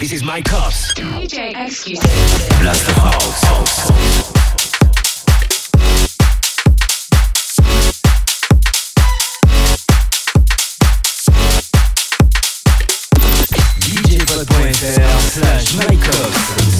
This is Mike Cops. DJ Exclusive. Blast the house. slash mycops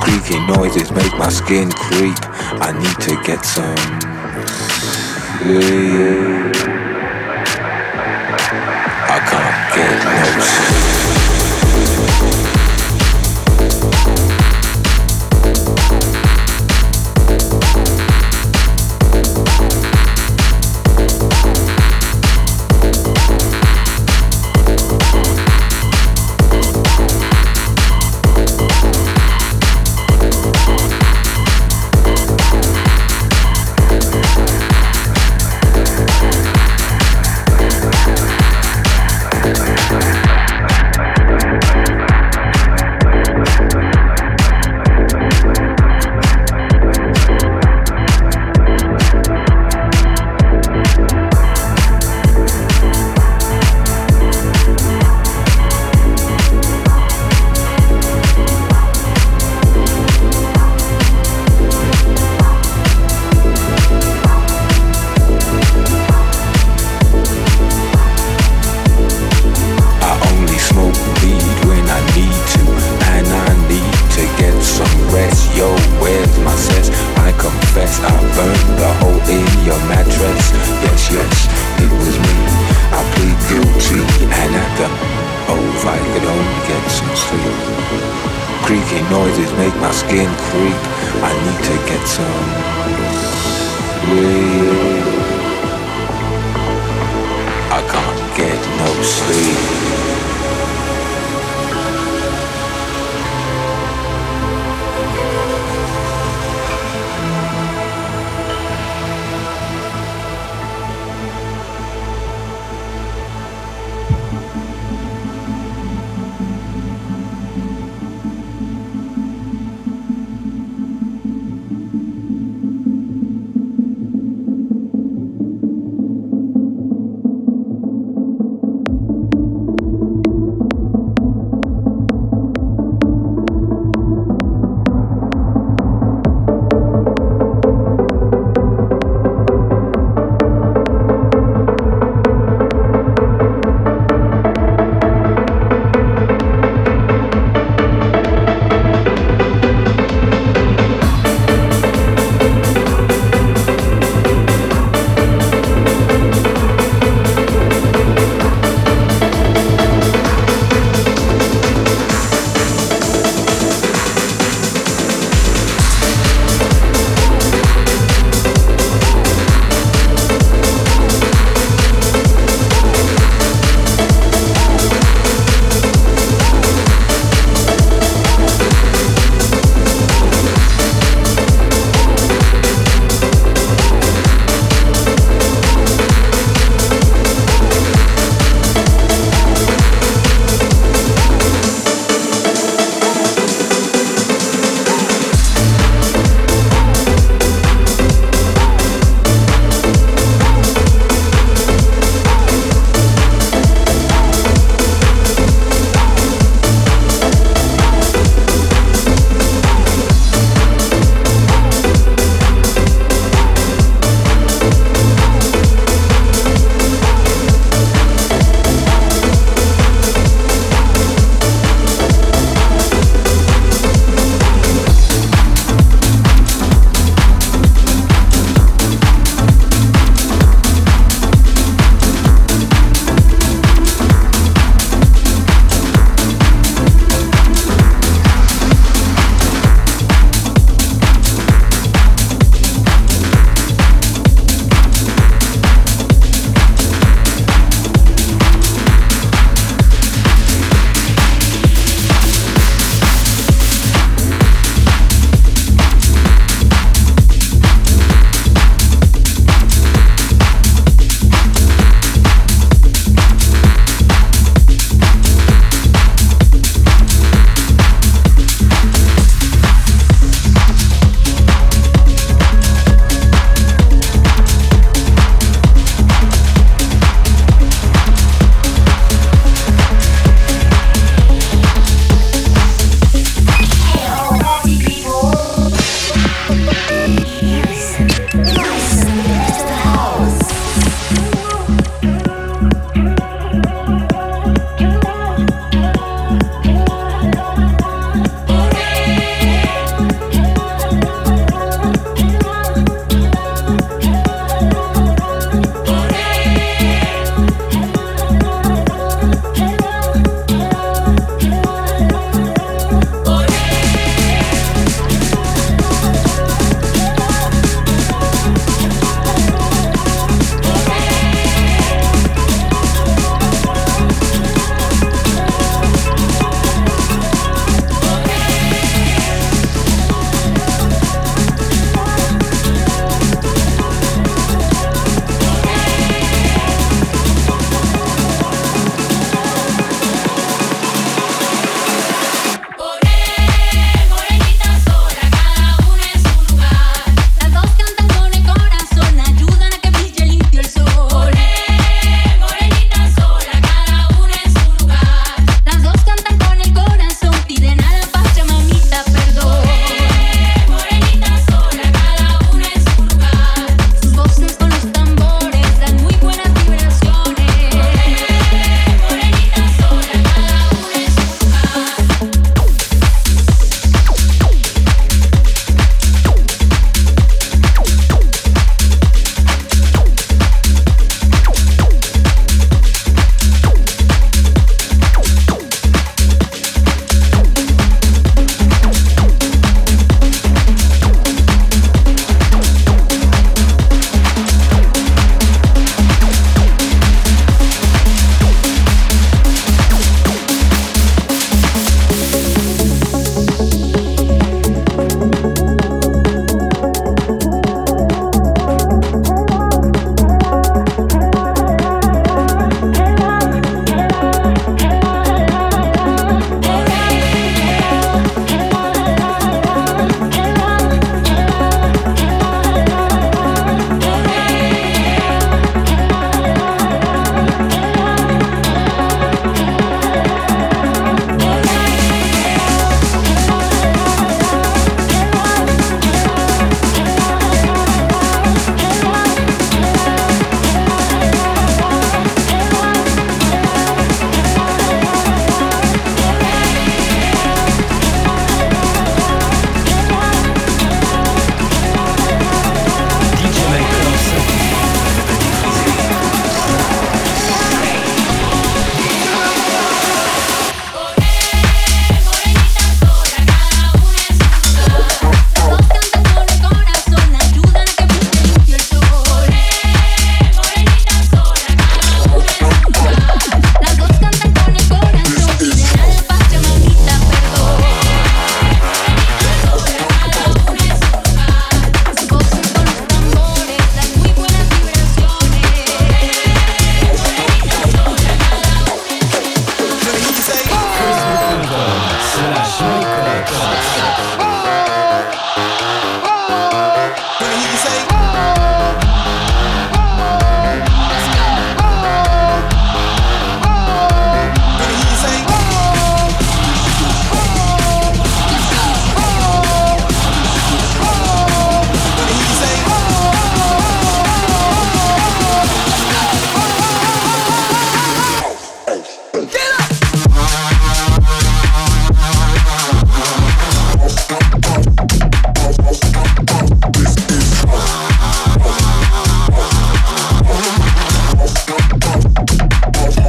Creaky noises make my skin creep. I need to get some.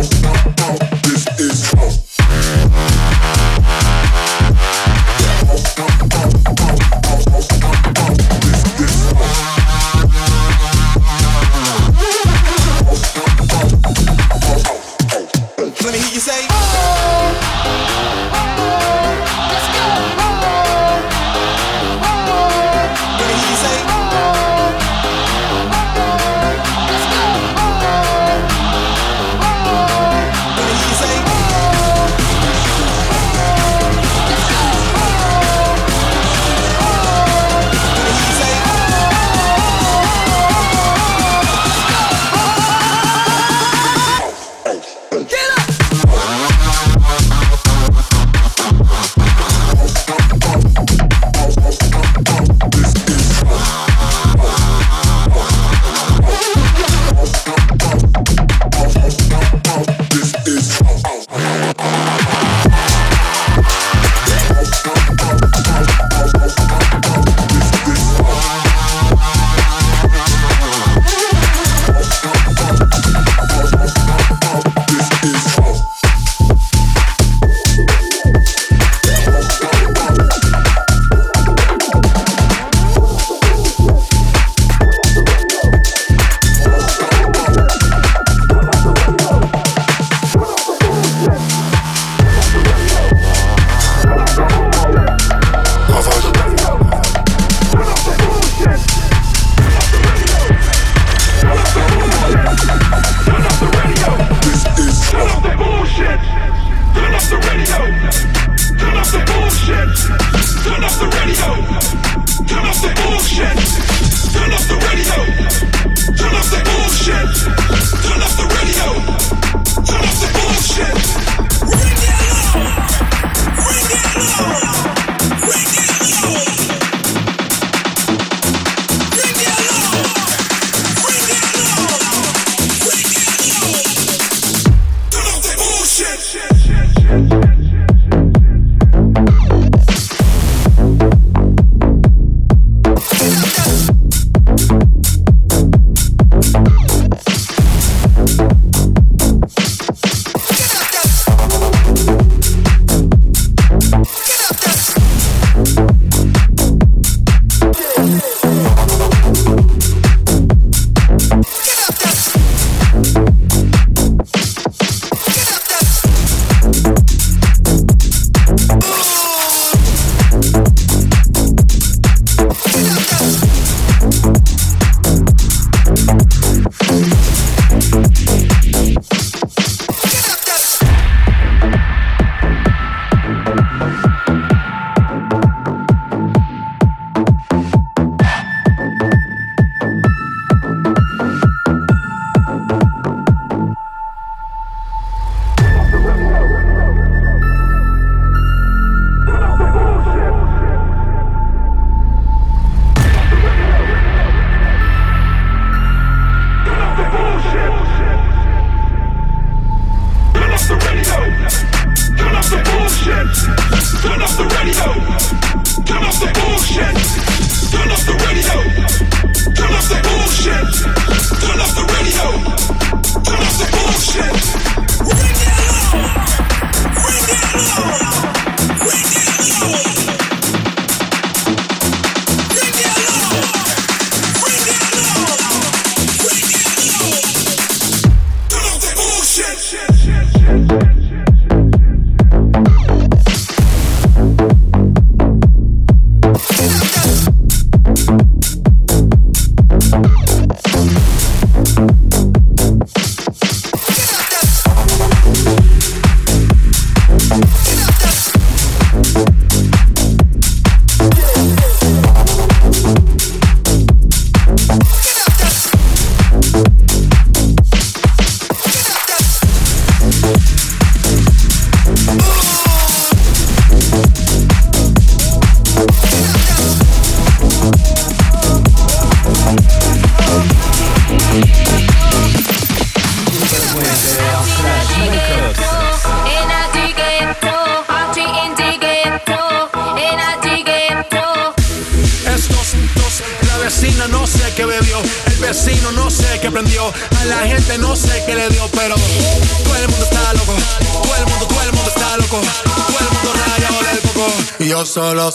Bye.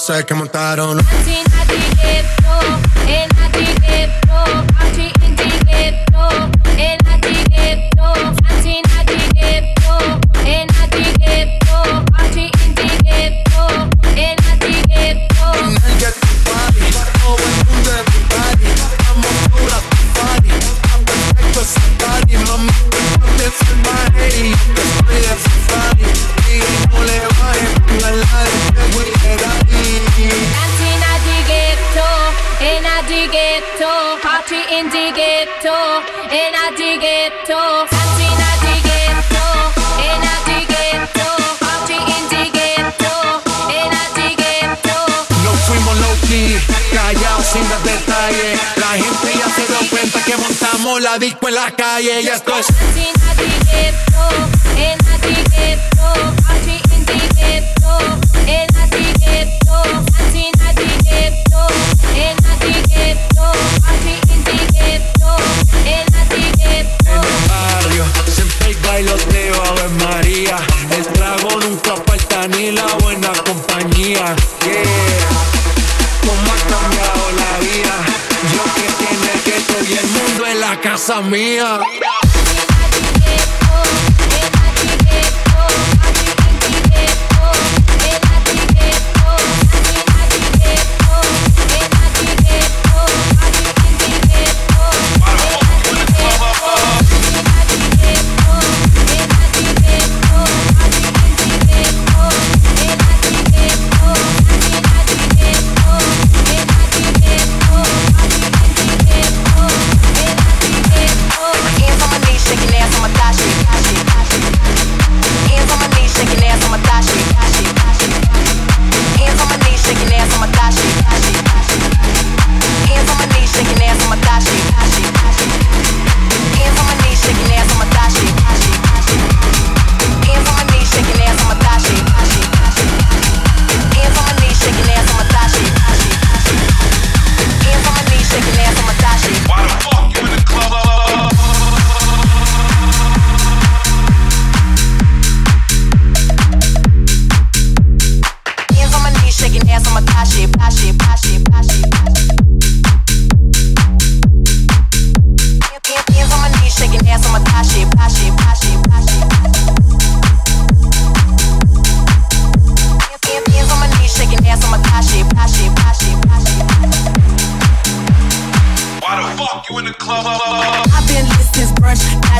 Solo calle y esto es. En el barrio siempre hay bailoteo. Casa mía.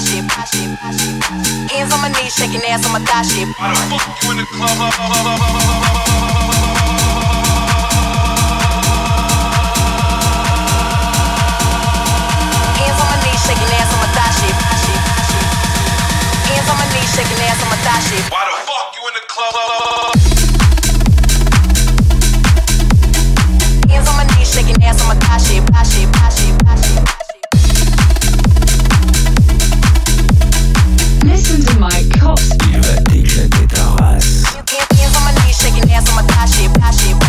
thigh shit, Hands on my knees, shaking ass on my thigh shit. Why the fuck you in the club? Up? Hands on my knees, shaking ass on my thigh shit. Why the fuck you in the club? Thigh shit, thigh shit,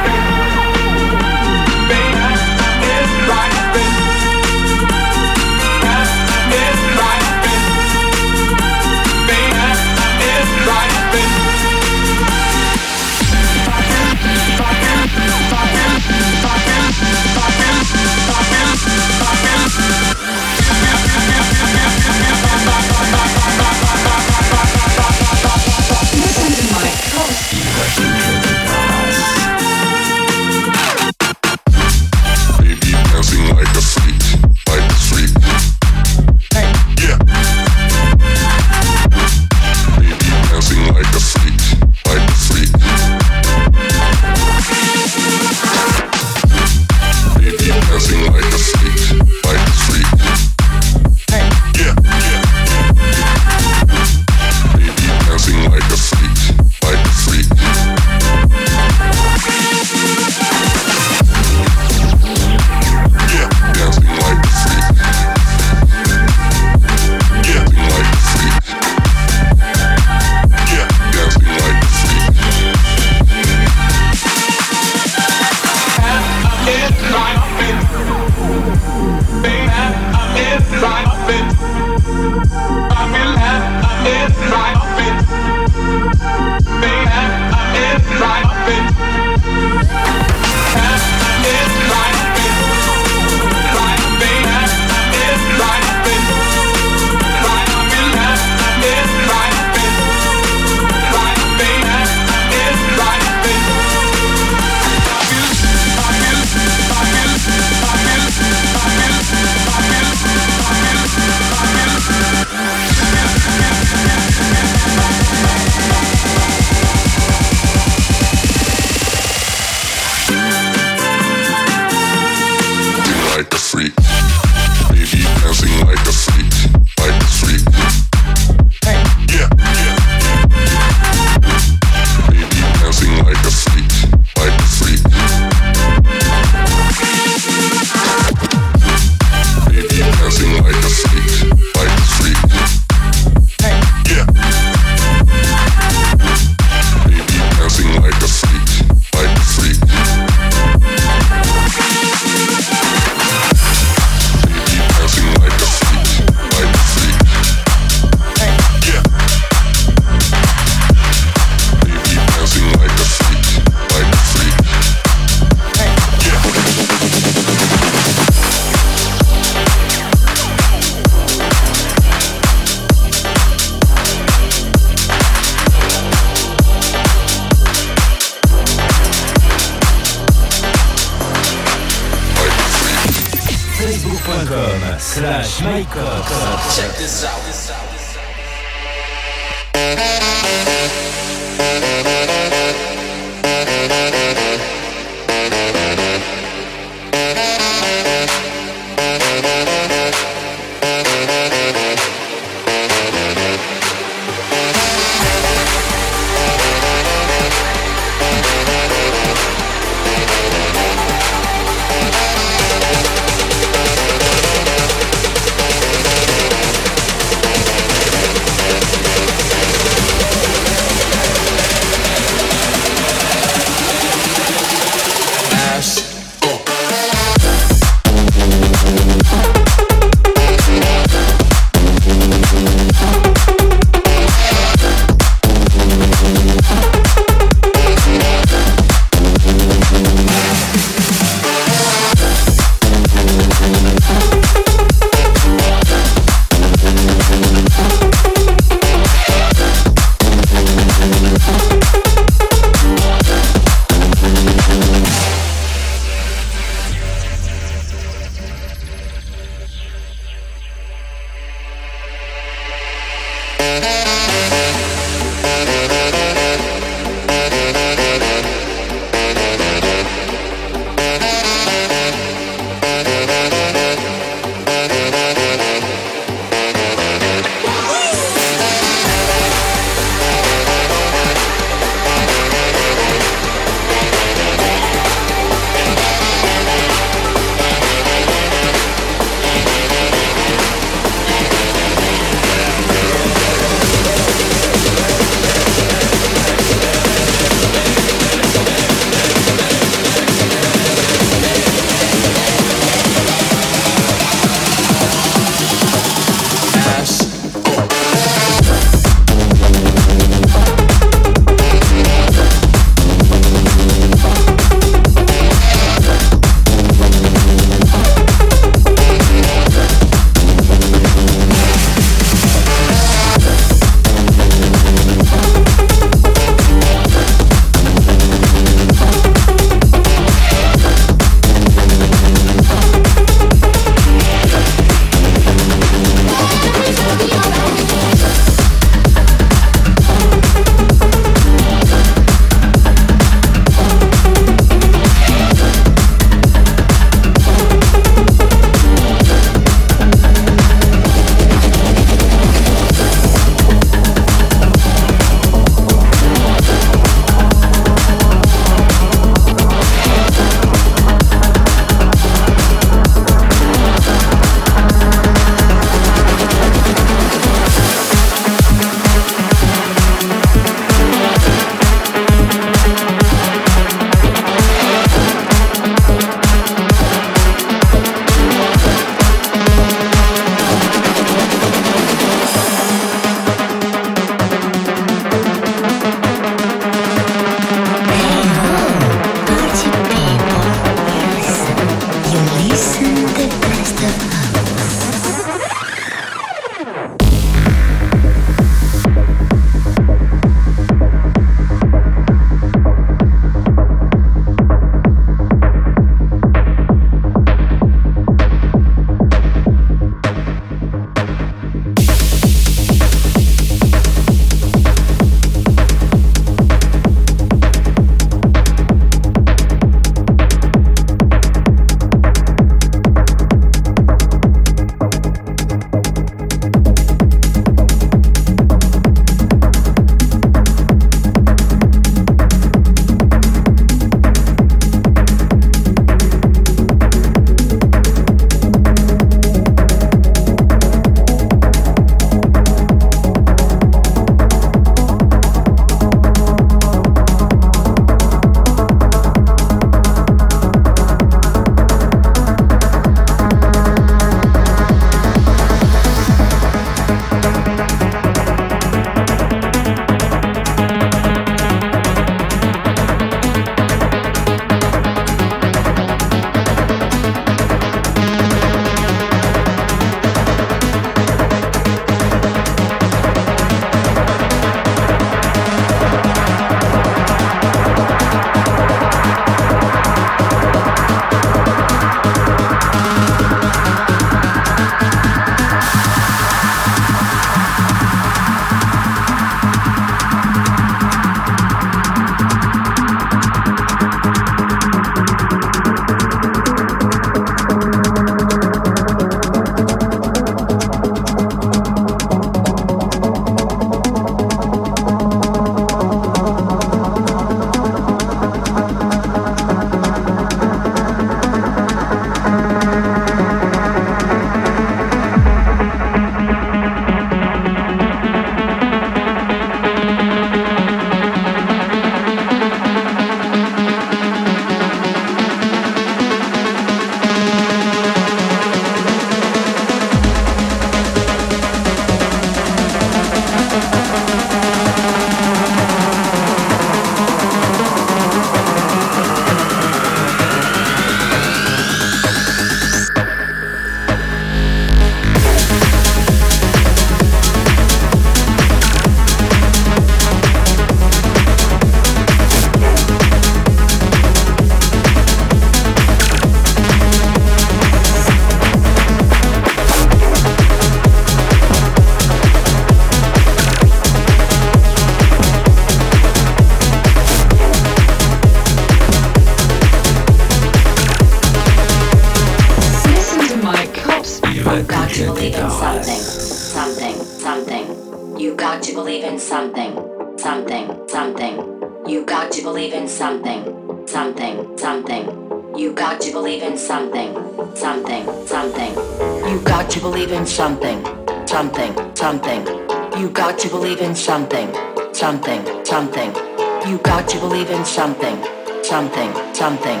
something, something, something.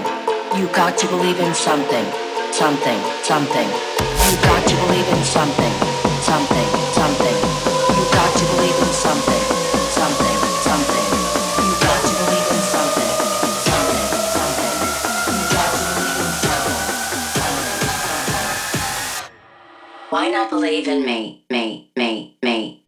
You got to believe in something, something, something. You got to believe in something, something, something. You got to believe in something, something, something. You got to believe in something, something, something. You got to believe in something. Why not believe in me, me, me, me?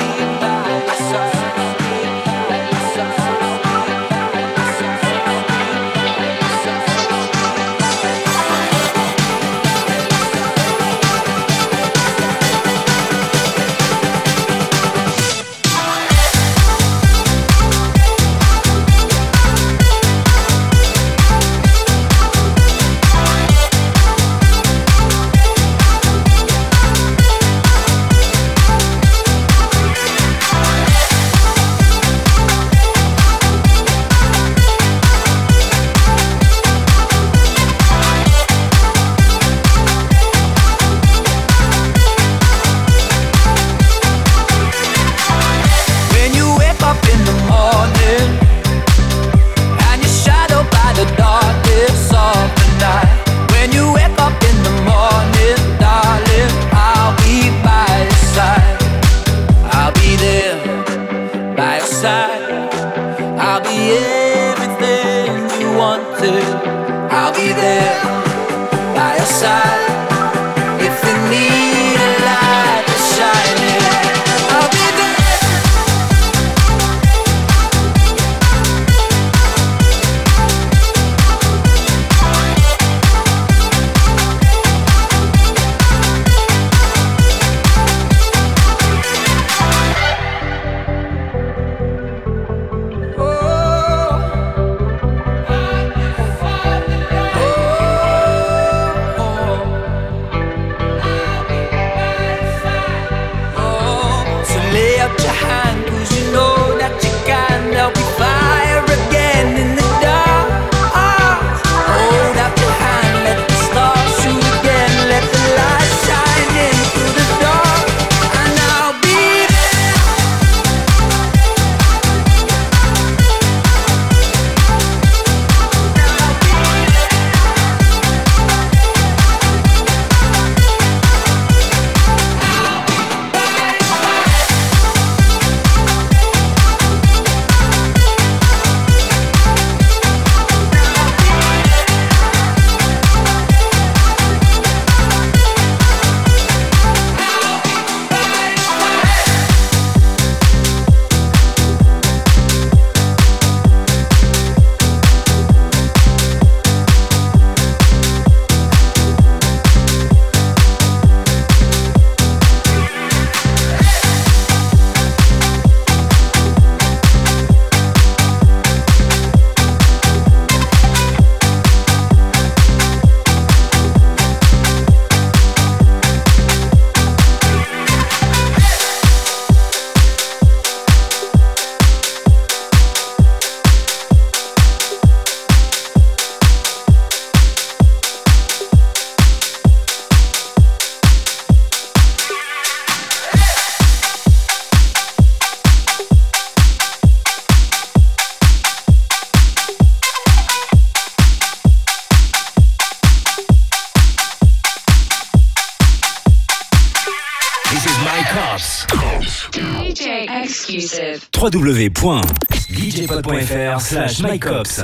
www.djpod.fr slash mycops